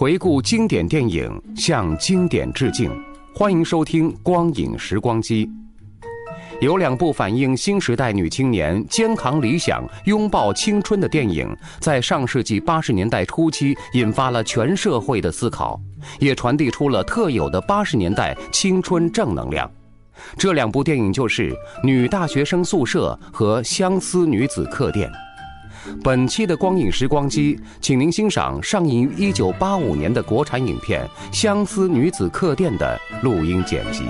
回顾经典电影，向经典致敬。欢迎收听《光影时光机》。有两部反映新时代女青年肩扛理想、拥抱青春的电影，在上世纪八十年代初期引发了全社会的思考，也传递出了特有的八十年代青春正能量。这两部电影就是《女大学生宿舍》和《相思女子客店》。本期的光影时光机，请您欣赏上映于一九八五年的国产影片《相思女子客店》的录音剪辑。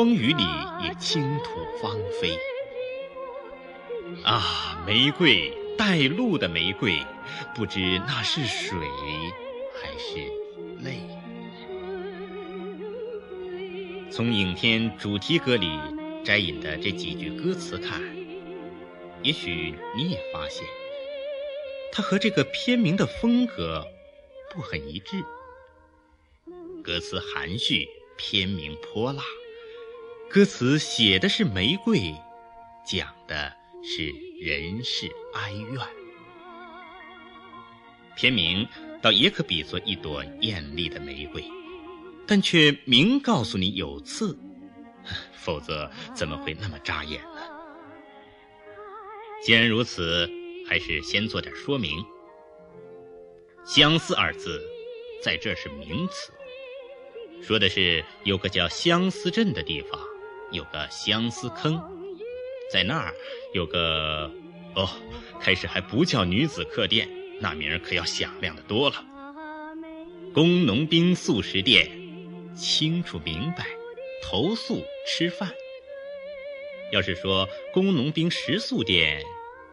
风雨里也倾吐芳菲。啊，玫瑰，带露的玫瑰，不知那是水还是泪。从影片主题歌里摘引的这几句歌词看，也许你也发现，它和这个片名的风格不很一致。歌词含蓄，片名泼辣。歌词写的是玫瑰，讲的是人世哀怨。片名倒也可比作一朵艳丽的玫瑰，但却明告诉你有刺，否则怎么会那么扎眼呢？既然如此，还是先做点说明。相思二字，在这是名词。说的是有个叫相思镇的地方，有个相思坑，在那儿有个哦，开始还不叫女子客店，那名儿可要响亮的多了。工农兵素食店，清楚明白，投宿吃饭。要是说工农兵食宿店，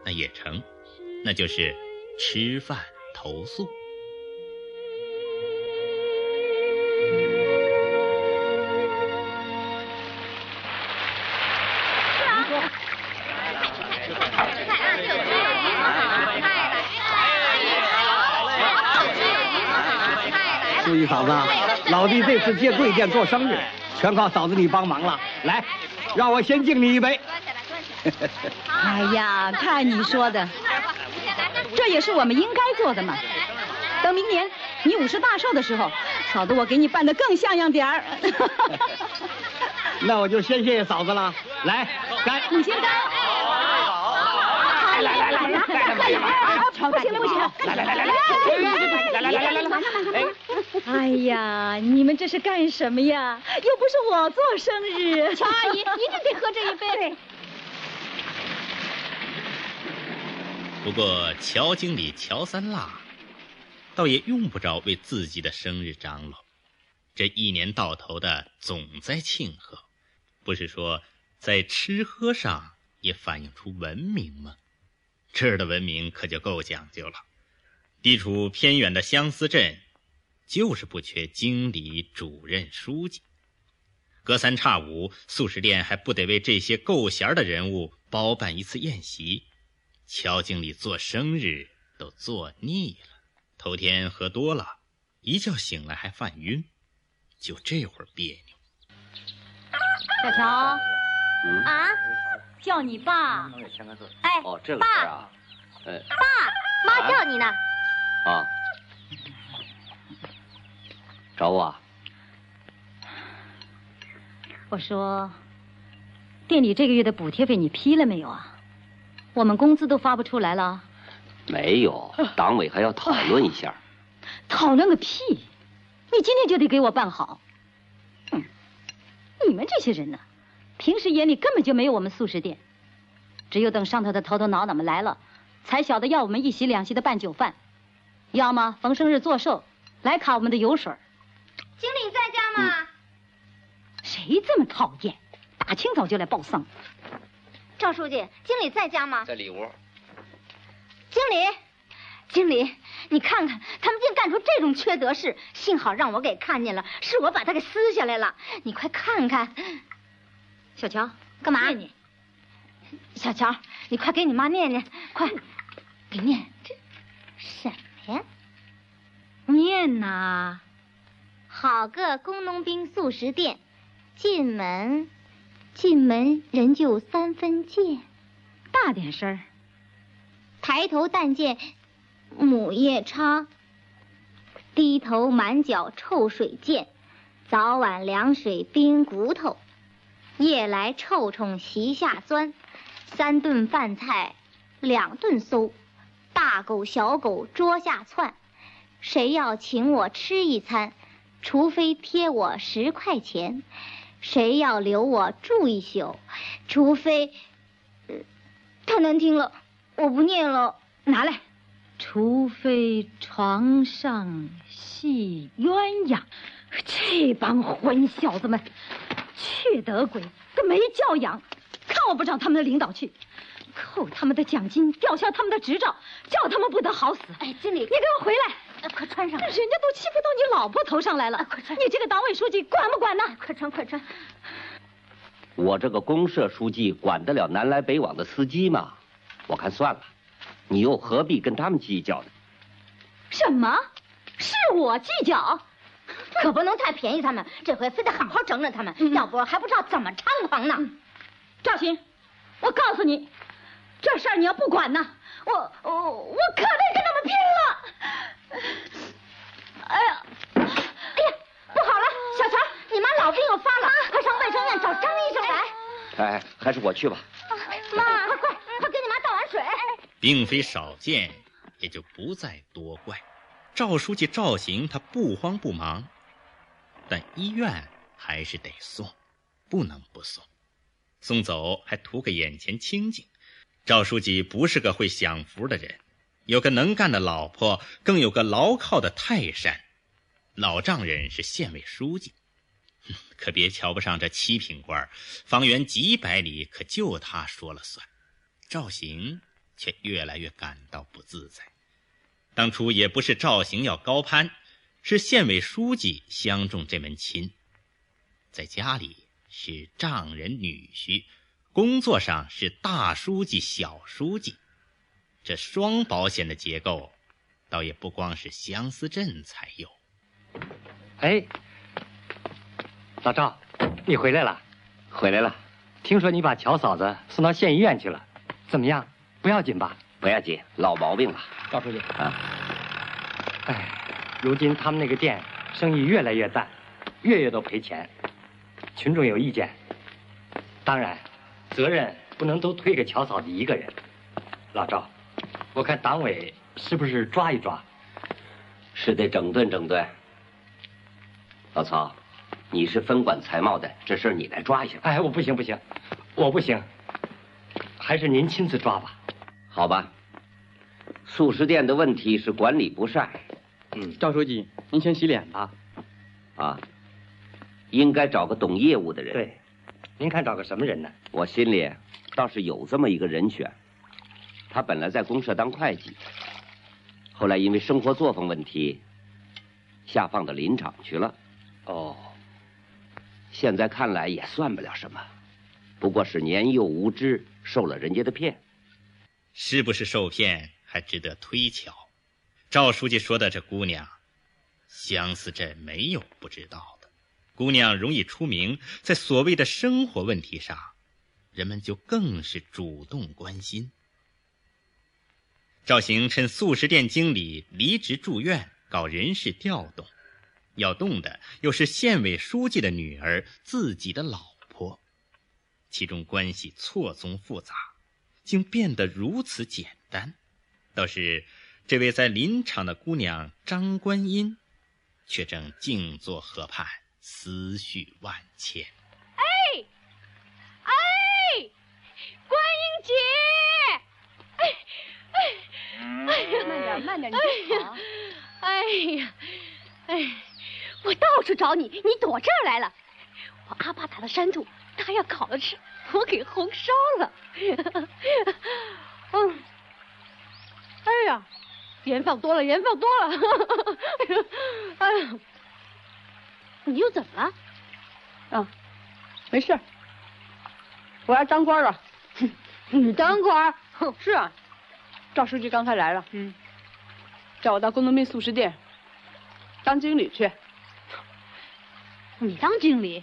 那也成，那就是吃饭投宿。注意嫂子，老弟这次借贵店做生日，全靠嫂子你帮忙了。来，让我先敬你一杯。哎呀，看你说的，这也是我们应该做的嘛。等明年你五十大寿的时候，嫂子我给你办的更像样点儿。那我就先谢谢嫂子了。来，干！你先干。来来来来来来来来，不行了不行了，来来来来来来来来来来来。哎呀，你们这是干什么呀？又不是我做生日。乔阿姨一定得喝这一杯。不过乔经理乔三辣，倒也用不着为自己的生日张罗，这一年到头的总在庆贺，不是说在吃喝上也反映出文明吗？这儿的文明可就够讲究了。地处偏远的相思镇，就是不缺经理、主任、书记。隔三差五，素食店还不得为这些够闲的人物包办一次宴席。乔经理做生日都做腻了，头天喝多了，一觉醒来还犯晕，就这会儿别扭。小乔，啊，叫你爸。哎，哦，这个事啊，呃，爸妈叫你呢。啊，找我？啊我说，店里这个月的补贴费你批了没有啊？我们工资都发不出来了。没有，党委还要讨论一下。讨论个屁！你今天就得给我办好。哼，你们这些人呢，平时眼里根本就没有我们素食店，只有等上头的头头脑脑们来了，才晓得要我们一席两席的办酒饭，要么逢生日做寿来卡我们的油水。经理在家吗？谁这么讨厌？大清早就来报丧。赵书记，经理在家吗？在里屋。经理，经理，你看看，他们竟干出这种缺德事，幸好让我给看见了，是我把他给撕下来了。你快看看，小乔，干嘛？念念。小乔，你快给你妈念念，快，给念。这什么呀？念呐！好个工农兵素食店，进门，进门人就三分贱。大点声儿。抬头但见母夜叉，低头满脚臭水溅，早晚凉水冰骨头，夜来臭虫席下钻，三顿饭菜两顿馊，大狗小狗桌下窜，谁要请我吃一餐，除非贴我十块钱，谁要留我住一宿，除非……太难听了。我不念了，拿来。除非床上戏鸳鸯，这帮混小子们，缺德鬼，跟没教养，看我不找他们的领导去，扣他们的奖金，吊销他们的执照，叫他们不得好死。哎，经理，你给我回来，快穿上。人家都欺负到你老婆头上来了，快穿。你这个党委书记管不管呢？快穿，快穿。我这个公社书记管得了南来北往的司机吗？我看算了，你又何必跟他们计较呢？什么？是我计较？可不能太便宜他们，这回非得好好整整他们，要不还不知道怎么猖狂呢。赵鑫，我告诉你，这事儿你要不管呢，我我我可得跟他们拼了！哎呀，哎呀，不好了，小乔，你妈老病又发了，快上卫生院找张医生来。哎，还是我去吧。妈，快快快给你妈倒碗水！并非少见，也就不再多怪。赵书记赵行他不慌不忙，但医院还是得送，不能不送。送走还图个眼前清静。赵书记不是个会享福的人，有个能干的老婆，更有个牢靠的泰山。老丈人是县委书记，可别瞧不上这七品官，方圆几百里可就他说了算。赵行。却越来越感到不自在。当初也不是赵行要高攀，是县委书记相中这门亲，在家里是丈人女婿，工作上是大书记小书记，这双保险的结构，倒也不光是相思镇才有。哎，老赵，你回来了，回来了。听说你把乔嫂子送到县医院去了，怎么样？不要紧吧？不要紧，老毛病了。赵书记啊，哎，如今他们那个店生意越来越淡，月月都赔钱，群众有意见。当然，责任不能都推给乔嫂子一个人。老赵，我看党委是不是抓一抓？是得整顿整顿。老曹，你是分管财贸的，这事你来抓一下。哎，我不行不行，我不行，还是您亲自抓吧。好吧，素食店的问题是管理不善。嗯，赵书记，您先洗脸吧。啊，应该找个懂业务的人。对，您看找个什么人呢？我心里倒是有这么一个人选。他本来在公社当会计，后来因为生活作风问题，下放到林场去了。哦，现在看来也算不了什么，不过是年幼无知，受了人家的骗。是不是受骗还值得推敲？赵书记说的这姑娘，相思镇没有不知道的。姑娘容易出名，在所谓的生活问题上，人们就更是主动关心。赵行趁素食店经理离职住院，搞人事调动，要动的又是县委书记的女儿，自己的老婆，其中关系错综复杂，竟变得如此简单。倒是这位在林场的姑娘张观音，却正静坐河畔，思绪万千。哎，哎，观音姐！哎哎哎呀，慢点，慢点，你别跑！哎呀，哎，我到处找你，你躲这儿来了。我阿爸打了山兔，他要烤了吃，我给红烧了。嗯。哎呀，盐放多了，盐放多了。哎呀，你又怎么了？啊，没事。我要当官了。你当官？是啊，赵书记刚才来了。嗯，叫我到工农兵素食店当经理去。你当经理？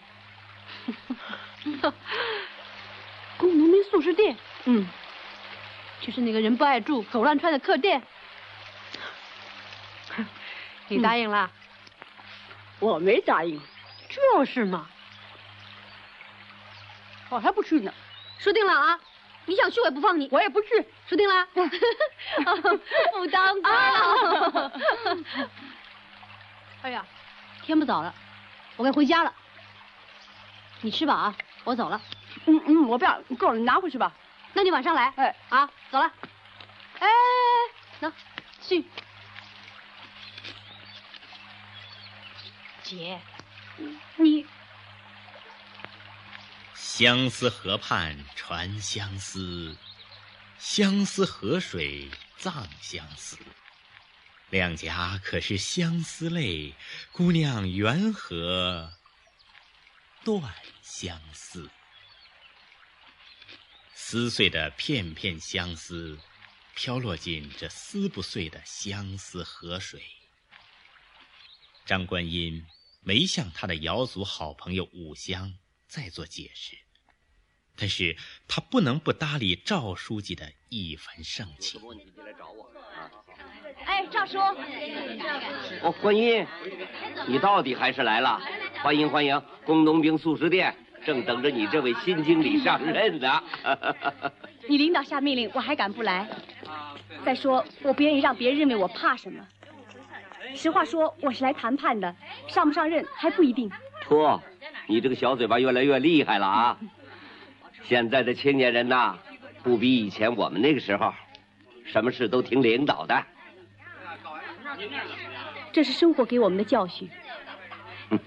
工农民素食店？嗯。就是那个人不爱住、狗乱窜的客店，你答应了？我没答应，就是嘛。我还不去呢。说定了啊！你想去我也不放你。我也不去。说定了。不当官。哎呀，天不早了，我该回家了。你吃吧啊，我走了。嗯嗯，我不要，够了，你拿回去吧。那你晚上来，哎，好，走了。哎，那，去。姐，你。相思河畔传相思，相思河水葬相思。两颊可是相思泪，姑娘缘何断相思？撕碎的片片相思，飘落进这撕不碎的相思河水。张观音没向他的瑶族好朋友武香再做解释，但是他不能不搭理赵书记的一番盛情。哎，赵叔。哦，观音，你到底还是来了，欢迎欢迎，工农兵素食店。正等着你这位新经理上任呢。你领导下命令，我还敢不来？再说，我不愿意让别人认为我怕什么。实话说，我是来谈判的，上不上任还不一定。托，你这个小嘴巴越来越厉害了啊！现在的青年人呐，不比以前我们那个时候，什么事都听领导的。这是生活给我们的教训。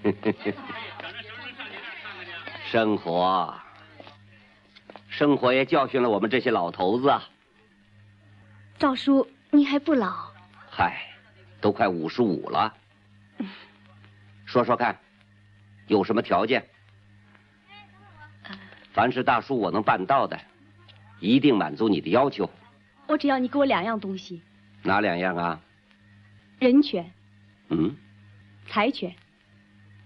生活，生活也教训了我们这些老头子啊。赵叔，你还不老？嗨，都快五十五了。说说看，有什么条件？凡是大叔我能办到的，一定满足你的要求。我只要你给我两样东西。哪两样啊？人权。嗯。财权。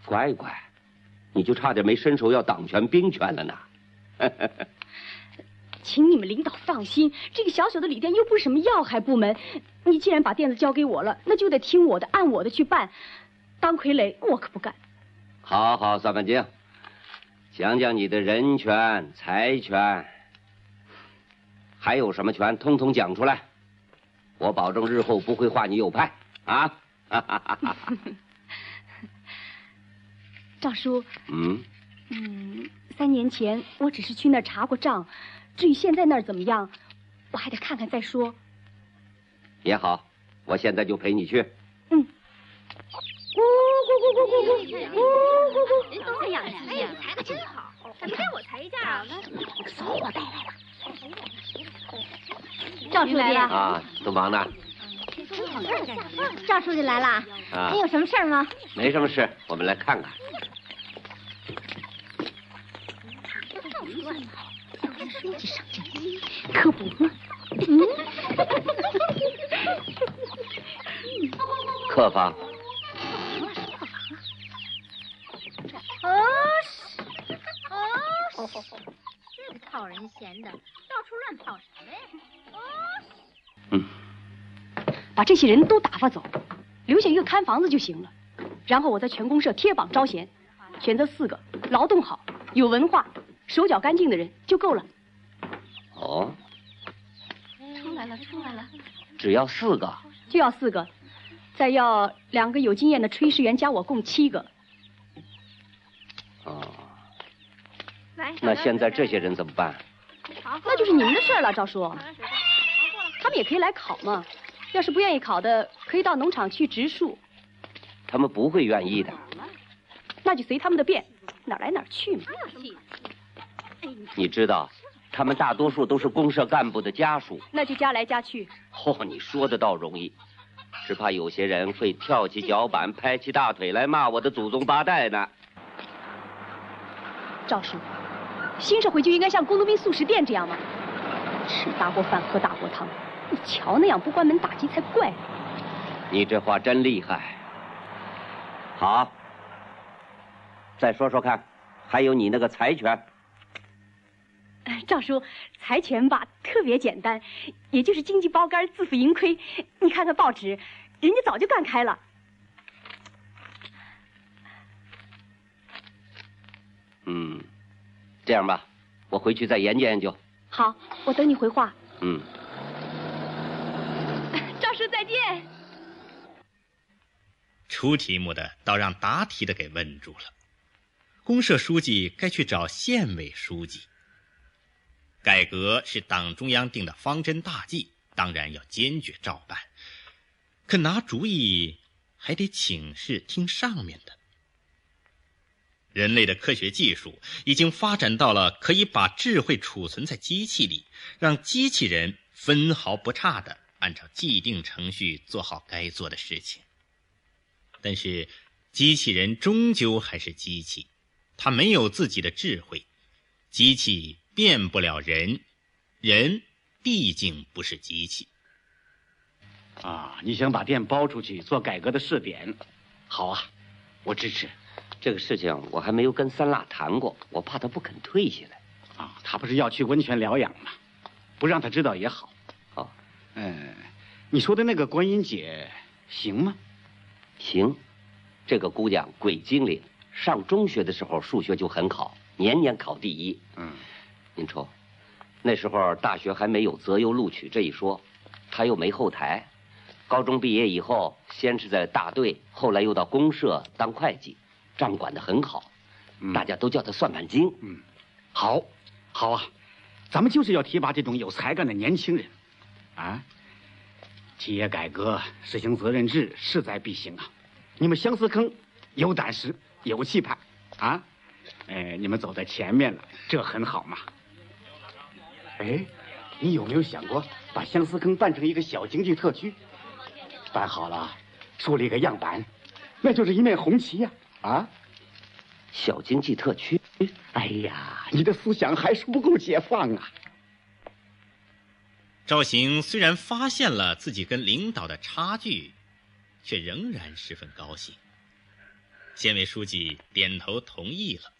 乖乖。你就差点没伸手要党权兵权了呢。请你们领导放心，这个小小的旅店又不是什么要害部门。你既然把店子交给我了，那就得听我的，按我的去办。当傀儡我可不干。好好，算盘精，讲讲你的人权、财权，还有什么权，通通讲出来。我保证日后不会画你右派啊！赵叔，嗯，嗯，三年前我只是去那儿查过账，至于现在那儿怎么样，我还得看看再说。也好，我现在就陪你去。嗯。咕咕咕咕咕咕咕咕咕！哎呀，哎呀，裁的真好，怎么给我裁一件啊？扫货带来了。赵书记来了啊，都忙呢。赵书记来了，你有什么事吗？没什么事，我们来看看。书记上阵，可不嘛？客房。哦，哦，讨人嫌的，到处乱跑什么呀？哦，嗯，把这些人都打发走，留下一个看房子就行了。然后我在全公社贴榜招贤，选择四个劳动好、有文化、手脚干净的人就够了。哦，出来了，出来了，只要四个，就要四个，再要两个有经验的炊事员，加我共七个。哦，那现在这些人怎么办？那就是你们的事了，赵叔。他们也可以来考嘛，要是不愿意考的，可以到农场去植树。他们不会愿意的。那就随他们的便，哪来哪去嘛。你知道，他们大多数都是公社干部的家属。那就加来加去。嚯，你说的倒容易，只怕有些人会跳起脚板，拍起大腿来骂我的祖宗八代呢。赵叔，新社会就应该像工农兵素食店这样吗？吃大锅饭，喝大锅汤。你瞧那样不关门打击才怪呢。你这话真厉害。好，再说说看，还有你那个财权。赵叔，财权吧特别简单，也就是经济包干，自负盈亏。你看看报纸，人家早就干开了。嗯，这样吧，我回去再研究研究。好，我等你回话。嗯。赵叔再见。出题目的倒让答题的给问住了。公社书记该去找县委书记。改革是党中央定的方针大计，当然要坚决照办。可拿主意还得请示听上面的。人类的科学技术已经发展到了可以把智慧储存在机器里，让机器人分毫不差的按照既定程序做好该做的事情。但是，机器人终究还是机器，它没有自己的智慧，机器变不了人，人毕竟不是机器。啊，你想把店包出去做改革的试点？好啊，我支持。这个事情我还没有跟三辣谈过，我怕他不肯退下来。啊，他不是要去温泉疗养吗？不让他知道也好。哦，嗯，你说的那个观音姐行吗？行，这个姑娘鬼精灵，上中学的时候数学就很好，年年考第一。嗯，您瞅，那时候大学还没有择优录取这一说，他又没后台。高中毕业以后，先是在大队，后来又到公社当会计。账管的很好，大家都叫他算盘精。嗯，好，好啊，咱们就是要提拔这种有才干的年轻人，啊，企业改革实行责任制势在必行啊！你们相思坑有胆识有气派啊！哎，你们走在前面了，这很好嘛。哎，你有没有想过把相思坑办成一个小经济特区？办好了，树立个样板，那就是一面红旗呀！啊，小经济特区。哎呀，你的思想还是不够解放啊！赵行虽然发现了自己跟领导的差距，却仍然十分高兴。县委书记点头同意了，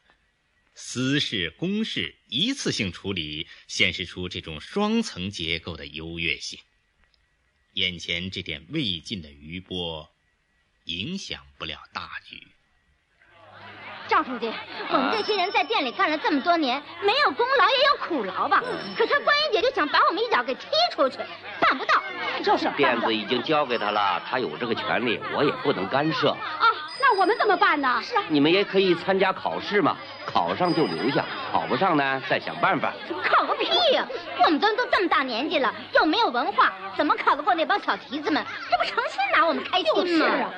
私事公事一次性处理，显示出这种双层结构的优越性。眼前这点未尽的余波，影响不了大局。赵书记，我们这些人在店里干了这么多年，没有功劳也有苦劳吧？可他关音姐就想把我们一脚给踢出去，办不到。就是辫子已经交给他了，他有这个权利，我也不能干涉。啊，那我们怎么办呢？是啊，你们也可以参加考试嘛，考上就留下，考不上呢再想办法。考个屁呀！我们都都这么大年纪了，又没有文化，怎么考得过那帮小蹄子们？这不成心拿我们开心吗？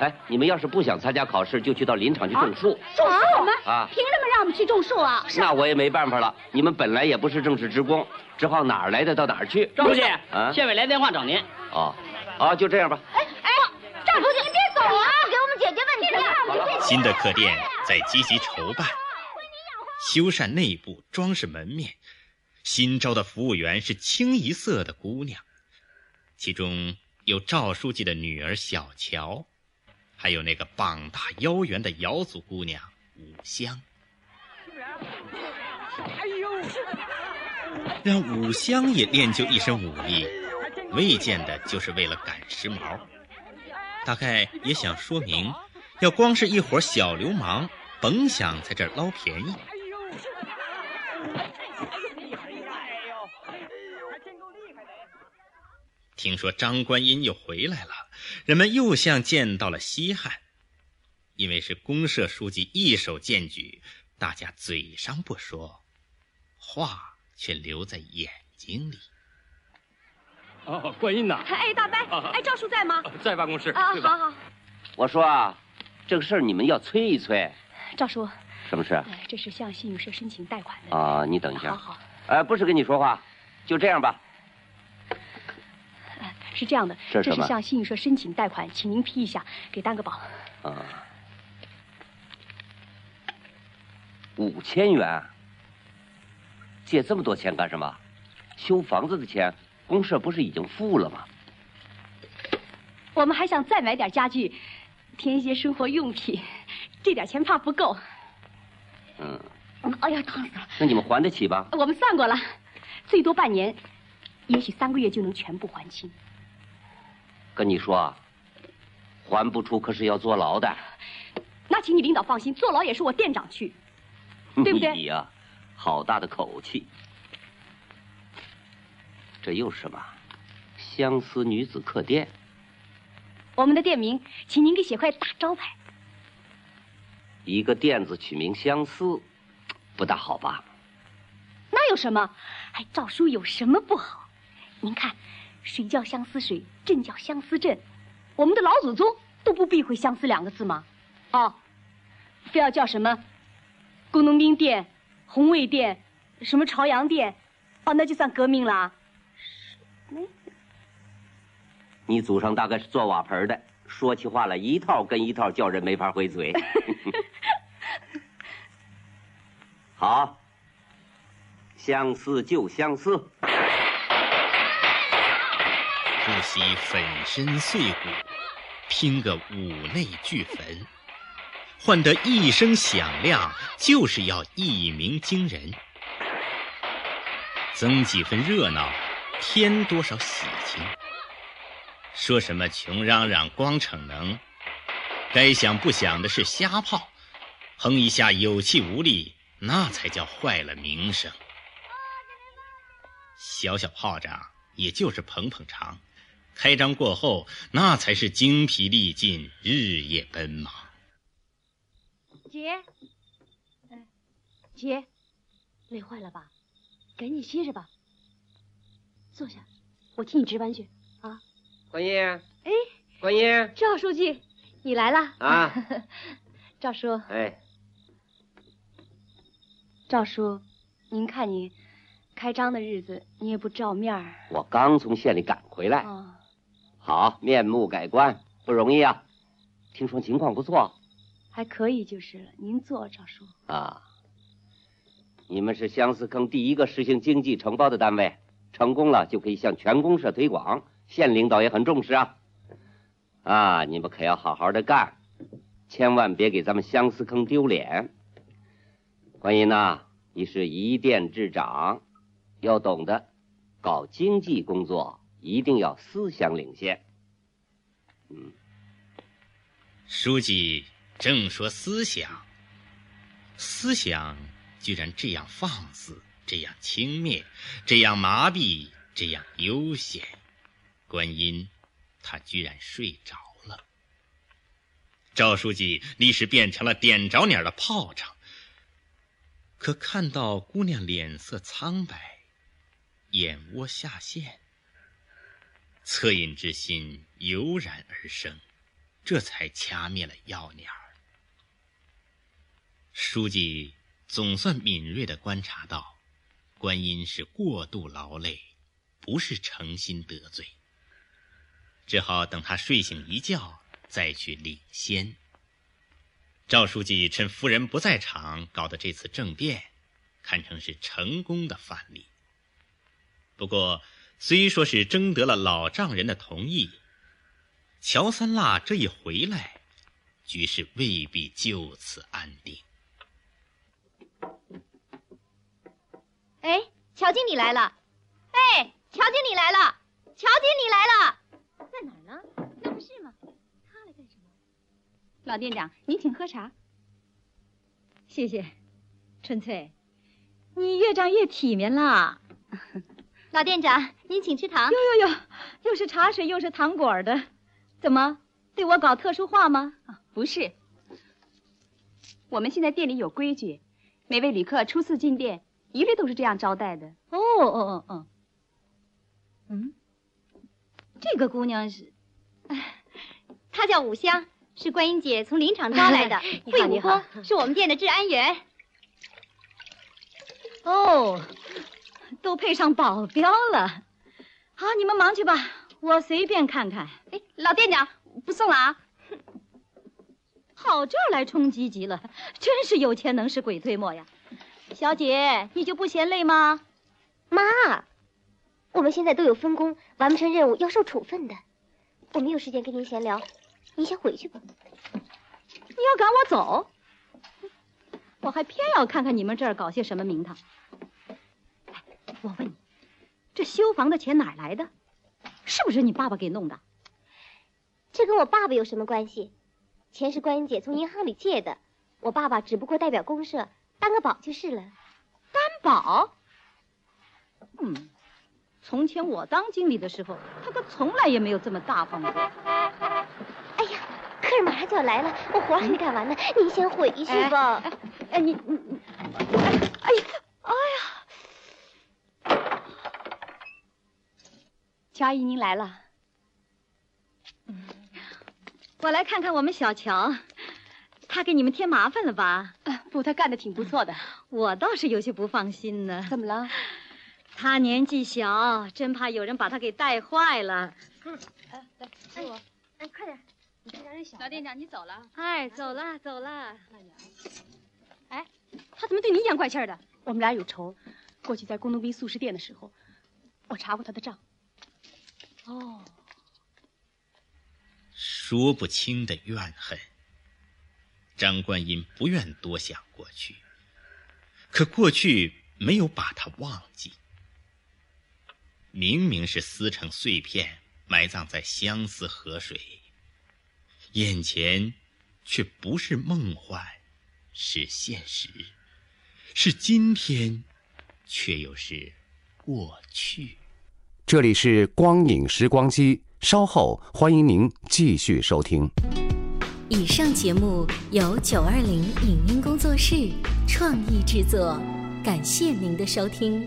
哎，你们要是不想参加考试，就去到林场去种树。种树吗？啊，凭什么让我们去种树啊？那我也没办法了。你们本来也不是正式职工，只好哪儿来的到哪儿去。张书记，啊，县委来电话找您。哦，啊，就这样吧。哎哎，赵书记，您别走啊。新的客店在积极筹办，修缮内部，装饰门面。新招的服务员是清一色的姑娘，其中有赵书记的女儿小乔。还有那个膀大腰圆的瑶族姑娘五香。哎呦让武香也练就一身武艺，未见的就是为了赶时髦，大概也想说明，要光是一伙小流氓，甭想在这儿捞便宜。听说张观音又回来了，人们又像见到了稀罕，因为是公社书记一手荐举，大家嘴上不说，话。却留在眼睛里。哦，观音呐！哎，大伯，哎，赵叔在吗？在办公室。啊，好好。我说啊，这个事儿你们要催一催。赵叔。什么事？这是向信用社申请贷款的。啊，你等一下。好好。哎，不是跟你说话，就这样吧。是这样的，这是向信用社申请贷款，请您批一下，给担个保。啊。五千元。借这么多钱干什么？修房子的钱，公社不是已经付了吗？我们还想再买点家具，添一些生活用品，这点钱怕不够。嗯。哎呀，烫死了！那你们还得起吧？我们算过了，最多半年，也许三个月就能全部还清。跟你说，还不出可是要坐牢的。那请你领导放心，坐牢也是我店长去，对不对？你呀。好大的口气！这又是什么？相思女子客店。我们的店名，请您给写块大招牌。一个店子取名相思，不大好吧？那有什么？哎，赵叔有什么不好？您看，水叫相思水，镇叫相思镇，我们的老祖宗都不避讳相思两个字吗？哦，非要叫什么？工农兵店。红卫店，什么朝阳店，哦，那就算革命了。你祖上大概是做瓦盆的，说起话来一套跟一套，叫人没法回嘴。好，相思就相思。不惜粉身碎骨，拼个五内俱焚。换得一声响亮，就是要一鸣惊人，增几分热闹，添多少喜庆。说什么穷嚷嚷光逞能，该想不想的是瞎炮，哼一下有气无力，那才叫坏了名声。小小炮仗也就是捧捧场，开张过后，那才是精疲力尽，日夜奔忙。姐，姐，累坏了吧？赶紧歇着吧。坐下，我替你值班去。啊，观音。哎，观音。赵书记，你来了。啊，赵叔。哎，赵叔，您看您开张的日子，你也不照面儿。我刚从县里赶回来。哦好，面目改观，不容易啊。听说情况不错。还可以就是了，您坐，赵叔。啊，你们是相思坑第一个实行经济承包的单位，成功了就可以向全公社推广，县领导也很重视啊。啊，你们可要好好的干，千万别给咱们相思坑丢脸。观音呐，你是一店之长，要懂得搞经济工作，一定要思想领先。嗯，书记。正说思想，思想居然这样放肆，这样轻蔑，这样麻痹，这样悠闲。观音，他居然睡着了。赵书记立时变成了点着鸟的炮仗。可看到姑娘脸色苍白，眼窝下陷，恻隐之心油然而生，这才掐灭了药鸟。书记总算敏锐地观察到，观音是过度劳累，不是诚心得罪。只好等他睡醒一觉，再去领先。赵书记趁夫人不在场搞的这次政变，堪称是成功的范例。不过，虽说是征得了老丈人的同意，乔三辣这一回来，局势未必就此安定。哎，乔经理来了！哎，乔经理来了！乔经理来了！在哪儿呢？那不是吗？他来干什么？老店长，您请喝茶。谢谢，春翠，你越长越体面了。老店长，您请吃糖。哟哟哟，又是茶水又是糖果的，怎么对我搞特殊化吗？不是，我们现在店里有规矩，每位旅客初次进店，一律都是这样招待的。哦哦哦哦，嗯，这个姑娘是，她叫五香，是观音姐从林场招来的。会武功是我们店的治安员。哦。都配上保镖了，好，你们忙去吧，我随便看看。哎，老店长不送了啊！跑这儿来充积极了，真是有钱能使鬼推磨呀！小姐，你就不嫌累吗？妈，我们现在都有分工，完不成任务要受处分的。我没有时间跟您闲聊，您先回去吧。你要赶我走？我还偏要看看你们这儿搞些什么名堂。我问你，这修房的钱哪来的？是不是你爸爸给弄的？这跟我爸爸有什么关系？钱是观音姐从银行里借的，我爸爸只不过代表公社担个保就是了。担保？嗯，从前我当经理的时候，他可从来也没有这么大方过。哎呀，客人马上就要来了，我活还没干完呢，您先回去吧。哎，哎，你你你，哎呀，哎呀！乔阿姨，您来了。我来看看我们小乔，他给你们添麻烦了吧？不，他干的挺不错的。我倒是有些不放心呢。怎么了？他年纪小，真怕有人把他给带坏了。嗯，来，给我。哎，快点，你看人小。老店长，你走了？哎，走了，走了。哎，他怎么对你阴阳怪气的？我们俩有仇，过去在工农兵素食店的时候，我查过他的账。哦，说不清的怨恨。张观音不愿多想过去，可过去没有把他忘记。明明是撕成碎片，埋葬在相思河水，眼前却不是梦幻，是现实，是今天，却又是过去。这里是光影时光机，稍后欢迎您继续收听。以上节目由九二零影音工作室创意制作，感谢您的收听。